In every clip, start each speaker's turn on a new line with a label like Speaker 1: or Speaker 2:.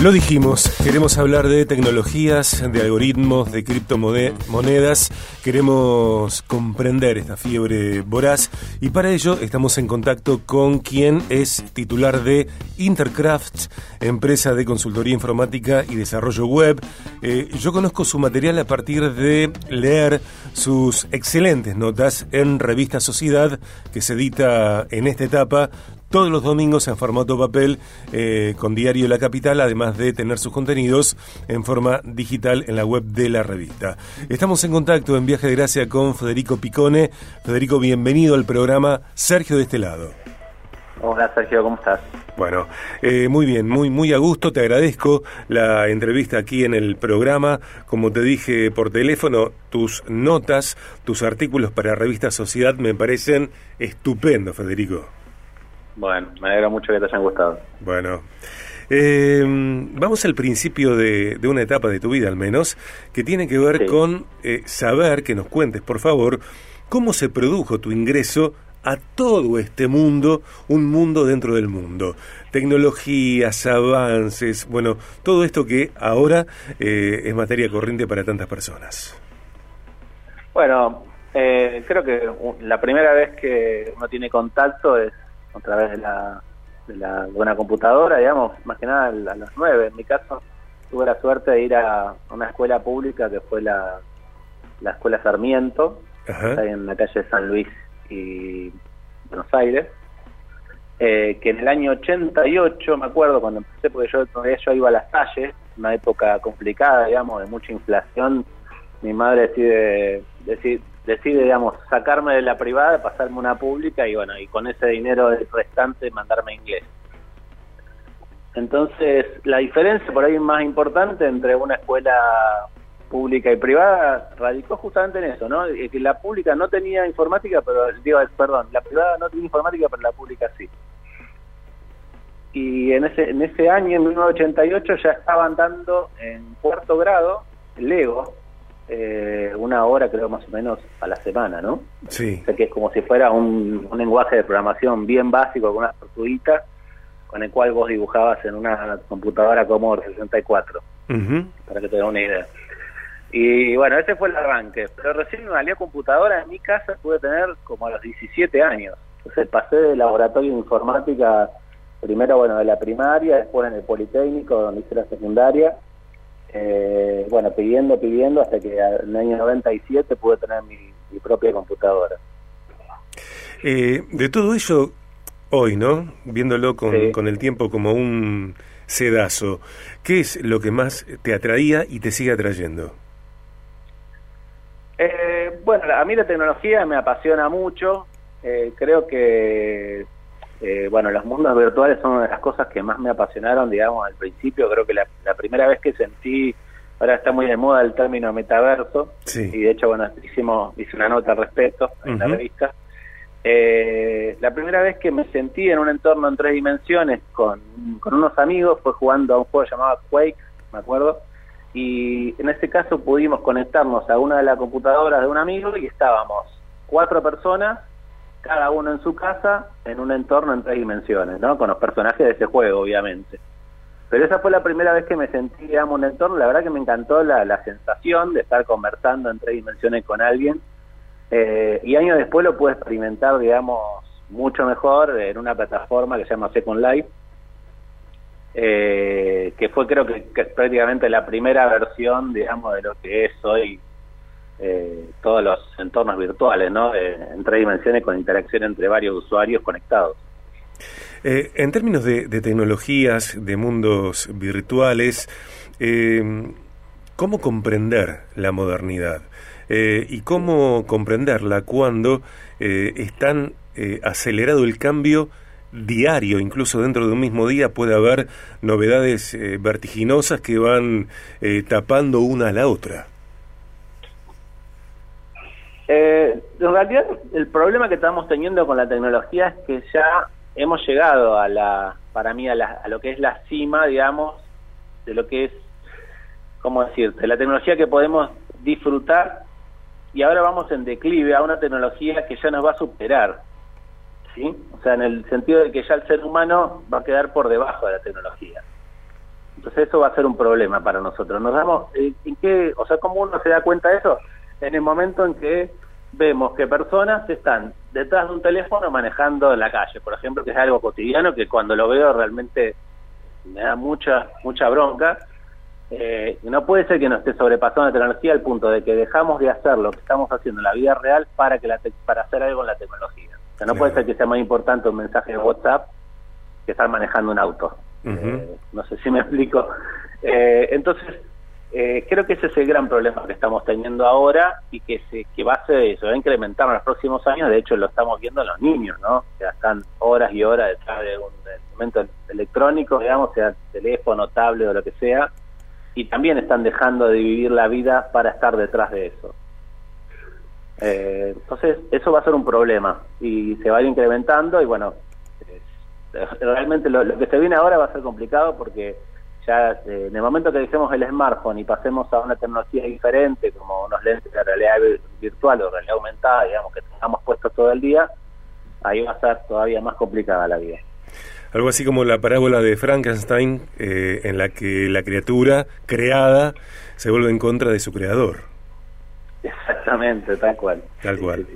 Speaker 1: Lo dijimos, queremos hablar de tecnologías, de algoritmos, de criptomonedas, queremos comprender esta fiebre voraz y para ello estamos en contacto con quien es titular de Intercraft, empresa de consultoría informática y desarrollo web. Eh, yo conozco su material a partir de leer sus excelentes notas en Revista Sociedad, que se edita en esta etapa todos los domingos en formato papel eh, con Diario La Capital, además de tener sus contenidos en forma digital en la web de la revista. Estamos en contacto en Viaje de Gracia con Federico Picone. Federico, bienvenido al programa Sergio de este lado.
Speaker 2: Hola Sergio, ¿cómo estás?
Speaker 1: Bueno, eh, muy bien, muy muy a gusto, te agradezco la entrevista aquí en el programa. Como te dije por teléfono, tus notas, tus artículos para Revista Sociedad me parecen estupendos, Federico.
Speaker 2: Bueno, me alegra mucho que te hayan gustado.
Speaker 1: Bueno, eh, vamos al principio de, una etapa de tu vida al menos, que tiene que ver con eh, saber, que nos cuentes por favor, cómo se produjo tu ingreso a todo este mundo, un mundo dentro del mundo. Tecnologías, avances, bueno, todo esto que ahora eh, es materia corriente para tantas personas.
Speaker 2: Bueno, creo que la primera vez que uno tiene contacto es a través de la, de, la, una computadora, digamos, más que nada a las nueve. En mi caso, tuve la suerte de ir a una escuela pública que fue la, la Escuela Sarmiento, en la calle San Luis y Buenos Aires. Eh, que en el año 88, me acuerdo, cuando empecé, porque yo todavía yo iba a las calles, una época complicada, digamos, de mucha inflación, mi madre decide, decide decide, digamos, sacarme de la privada, pasarme una pública y bueno, y con ese dinero restante mandarme a inglés. Entonces, la diferencia por ahí más importante entre una escuela pública y privada radicó justamente en eso, ¿no? Que la pública no tenía informática, pero digo, perdón, la privada no tenía informática, pero la pública sí. Y en ese en ese año, en 1988, ya estaban dando en cuarto grado Lego, eh, una hora creo más o menos a la semana, ¿no?
Speaker 1: Sí.
Speaker 2: O sea que es como si fuera un, lenguaje de programación bien básico con unas tortuguitas con el cual vos dibujabas en una computadora como 64, para que te una idea. Y bueno, ese fue el arranque, pero recién me valió computadora en mi casa pude tener como a los 17 años. Entonces pasé de laboratorio de informática, primero bueno de la primaria, después en el Politécnico, donde hice la secundaria, eh, bueno, pidiendo, pidiendo, hasta que en el año 97 pude tener mi, propia computadora.
Speaker 1: Eh, de todo ello, hoy, ¿no? Viéndolo con, con el tiempo como un sedazo, ¿qué es lo que más te atraía y te sigue atrayendo?
Speaker 2: Eh, bueno, a mí la tecnología me apasiona mucho. Eh, creo que eh, bueno, los mundos virtuales son una de las cosas que más me apasionaron, digamos, al principio. Creo que la, primera vez que sentí, ahora está muy de moda el término metaverso, y de hecho, bueno, hicimos, hice una nota al respecto en la revista. Eh, la primera vez que me sentí en un entorno en tres dimensiones con, con unos amigos fue jugando a un juego llamado Quake, me acuerdo, y en ese caso pudimos conectarnos a una de las computadoras de un amigo y estábamos cuatro personas cada uno en su casa, en un entorno en tres dimensiones, ¿no? Con los personajes de ese juego, obviamente. Pero esa fue la primera vez que me sentí, digamos, un entorno, la verdad que me encantó la, la sensación de estar conversando en tres dimensiones con alguien. Eh, y años después lo pude experimentar, digamos, mucho mejor en una plataforma que se llama Second Life, eh, que fue creo que, que, prácticamente la primera versión, digamos, de lo que es hoy eh, todos los entornos virtuales, ¿no? en tres dimensiones con interacción entre varios usuarios conectados.
Speaker 1: Eh, en términos de, tecnologías, de mundos virtuales, eh, ¿cómo comprender la modernidad? ¿Y cómo comprenderla cuando es tan acelerado el cambio diario, incluso dentro de un mismo día puede haber novedades vertiginosas que van tapando una a la otra?
Speaker 2: Eh, en realidad, el problema que estamos teniendo con la tecnología es que ya hemos llegado a la, para mí, a, lo que es la cima, digamos, de lo que es, ¿cómo decirte? La tecnología que podemos disfrutar y ahora vamos en declive a una tecnología que ya nos va a superar, ¿sí? O sea, en el sentido de que ya el ser humano va a quedar por debajo de la tecnología. Entonces eso va a ser un problema para nosotros. Nos damos, eh, ¿en qué, o sea, cómo uno se da cuenta de eso? En el momento en que vemos que personas están detrás de un teléfono manejando en la calle, por ejemplo, que es algo cotidiano que cuando lo veo realmente me da mucha mucha bronca. Eh, no puede ser que nos esté sobrepasando la tecnología al punto de que dejamos de hacer lo que estamos haciendo en la vida real para que la para hacer algo en la tecnología. O sea, no puede ser que sea más importante un mensaje de WhatsApp que estar manejando un auto. Eh, no sé si me explico. Eh, entonces, eh, creo que ese es el gran problema que estamos teniendo ahora y que se que va a ser, se va a incrementar en los próximos años. De hecho, lo estamos viendo en los niños, ¿no? Que están horas y horas detrás de un momento electrónico, digamos, sea teléfono, tablet o lo que sea, y también están dejando de vivir la vida para estar detrás de eso. Eh, entonces, eso va a ser un problema y se va a ir incrementando y bueno, realmente lo que se viene ahora va a ser complicado porque eh, en el momento que dejemos el smartphone y pasemos a una tecnología diferente, como unos lentes de realidad virtual o realidad aumentada, digamos, que tengamos puestos todo el día, ahí va a ser todavía más complicada la vida.
Speaker 1: Algo así como la parábola de Frankenstein, eh, en la que la criatura creada se vuelve en contra de su creador.
Speaker 2: Exactamente, tal cual.
Speaker 1: Tal cual.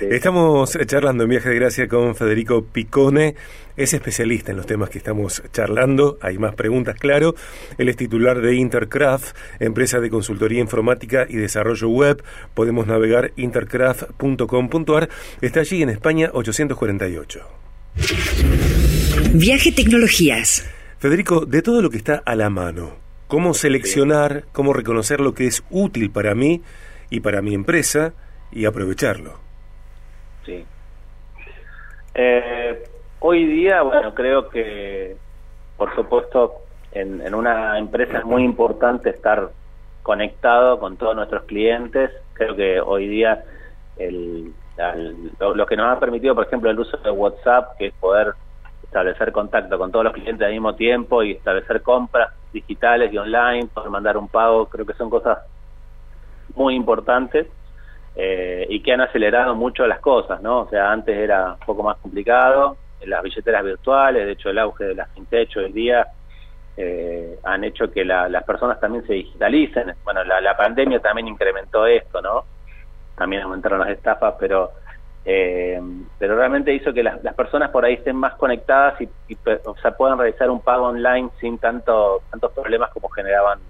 Speaker 1: Estamos charlando en Viaje de Gracia con Federico Picone, es especialista en los temas que estamos charlando, hay más preguntas, claro. Él es titular de Intercraft, empresa de consultoría informática y desarrollo web. Podemos navegar intercraft.com.ar. Está allí en España 848.
Speaker 3: Viaje Tecnologías.
Speaker 1: Federico, de todo lo que está a la mano, ¿cómo seleccionar, cómo reconocer lo que es útil para mí y para mi empresa y aprovecharlo?
Speaker 2: Sí. Eh, hoy día, bueno, creo que, por supuesto, en, en una empresa es muy importante estar conectado con todos nuestros clientes. Creo que hoy día el, lo, que nos ha permitido, por ejemplo, el uso de WhatsApp, que es poder establecer contacto con todos los clientes al mismo tiempo y establecer compras digitales y online, poder mandar un pago, creo que son cosas muy importantes eh, y que han acelerado mucho las cosas, ¿no? O sea, antes era un poco más complicado, las billeteras virtuales, de hecho el auge de las fintech hoy día eh, han hecho que las personas también se digitalicen. Bueno, la, pandemia también incrementó esto, ¿no? También aumentaron las estafas, pero eh, pero realmente hizo que las, personas por ahí estén más conectadas y, o sea, puedan realizar un pago online sin tanto tantos problemas como generaban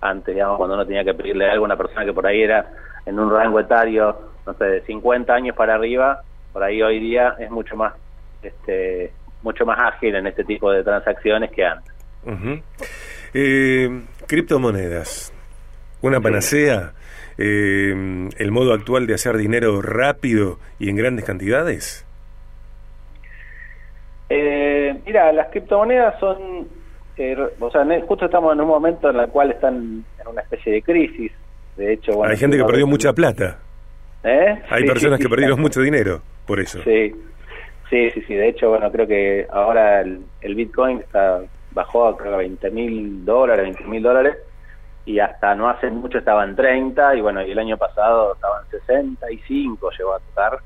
Speaker 2: antes, digamos, cuando uno tenía que pedirle algo a una persona que por ahí era en un rango etario, no sé, de 50 años para arriba, por ahí hoy día es mucho más este mucho más ágil en este tipo de transacciones que antes.
Speaker 1: Eh, criptomonedas, una panacea, eh, el modo actual de hacer dinero rápido y en grandes cantidades.
Speaker 2: Eh, mira, las criptomonedas son, o sea, justo estamos en un momento en el cual están en una especie de crisis de hecho,
Speaker 1: hay gente que perdió mucha plata.
Speaker 2: ¿Eh?
Speaker 1: Hay personas que perdieron mucho dinero por eso.
Speaker 2: Sí, sí, sí, sí. De hecho, bueno, creo que ahora el, Bitcoin está bajó a creo 20 mil dólares, 20 mil dólares y hasta no hace mucho estaban 30 y bueno, y el año pasado estaban 65, llegó a tocar.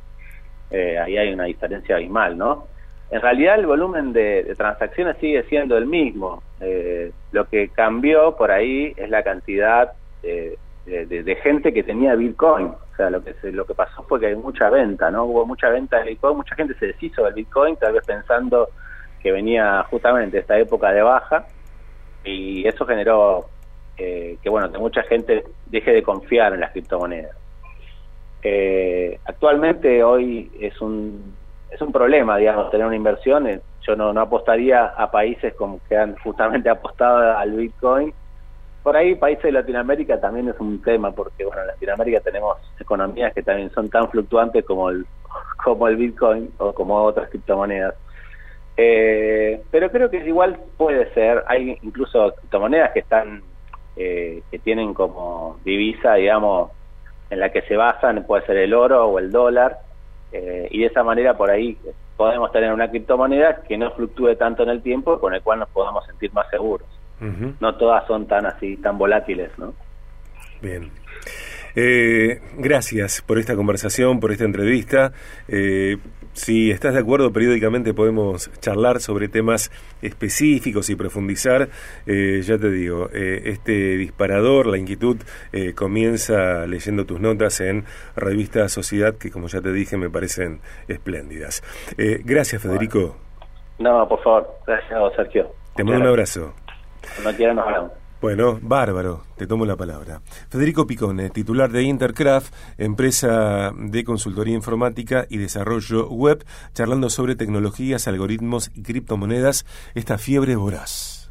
Speaker 2: Eh, ahí hay una diferencia abismal, ¿no? En realidad el volumen de, transacciones sigue siendo el mismo. Eh, lo que cambió por ahí es la cantidad de, de, gente que tenía Bitcoin. O sea, lo que lo que pasó fue que hay mucha venta, ¿no? Hubo mucha venta de Bitcoin, mucha gente se deshizo del Bitcoin, tal vez pensando que venía justamente esta época de baja, y eso generó eh, que, bueno, que mucha gente deje de confiar en las criptomonedas. Eh, actualmente hoy es un, es un problema, digamos, tener una inversión. Yo no, no apostaría a países como que han justamente apostado al Bitcoin por ahí países de Latinoamérica también es un tema, porque bueno, en Latinoamérica tenemos economías que también son tan fluctuantes como el, como el Bitcoin o como otras criptomonedas. Eh, pero creo que igual puede ser, hay incluso criptomonedas que están, eh, que tienen como divisa, digamos, en la que se basan, puede ser el oro o el dólar, eh, y de esa manera por ahí podemos tener una criptomoneda que no fluctúe tanto en el tiempo, con el cual nos podamos sentir más seguros no todas son tan así, tan volátiles, ¿no?
Speaker 1: Bien. Eh, gracias por esta conversación, por esta entrevista. Eh, si estás de acuerdo, periódicamente podemos charlar sobre temas específicos y profundizar. Eh, ya te digo, este disparador, la inquietud, comienza leyendo tus notas en Revista Sociedad, que como ya te dije, me parecen espléndidas. gracias, Federico.
Speaker 2: No, por favor. Gracias, Sergio.
Speaker 1: Te mando un abrazo.
Speaker 2: Cuando quieras nos hablamos.
Speaker 1: Bueno, bárbaro, te tomo la palabra. Federico Picone, titular de Intercraft, empresa de consultoría informática y desarrollo web, charlando sobre tecnologías, algoritmos y criptomonedas, esta fiebre voraz.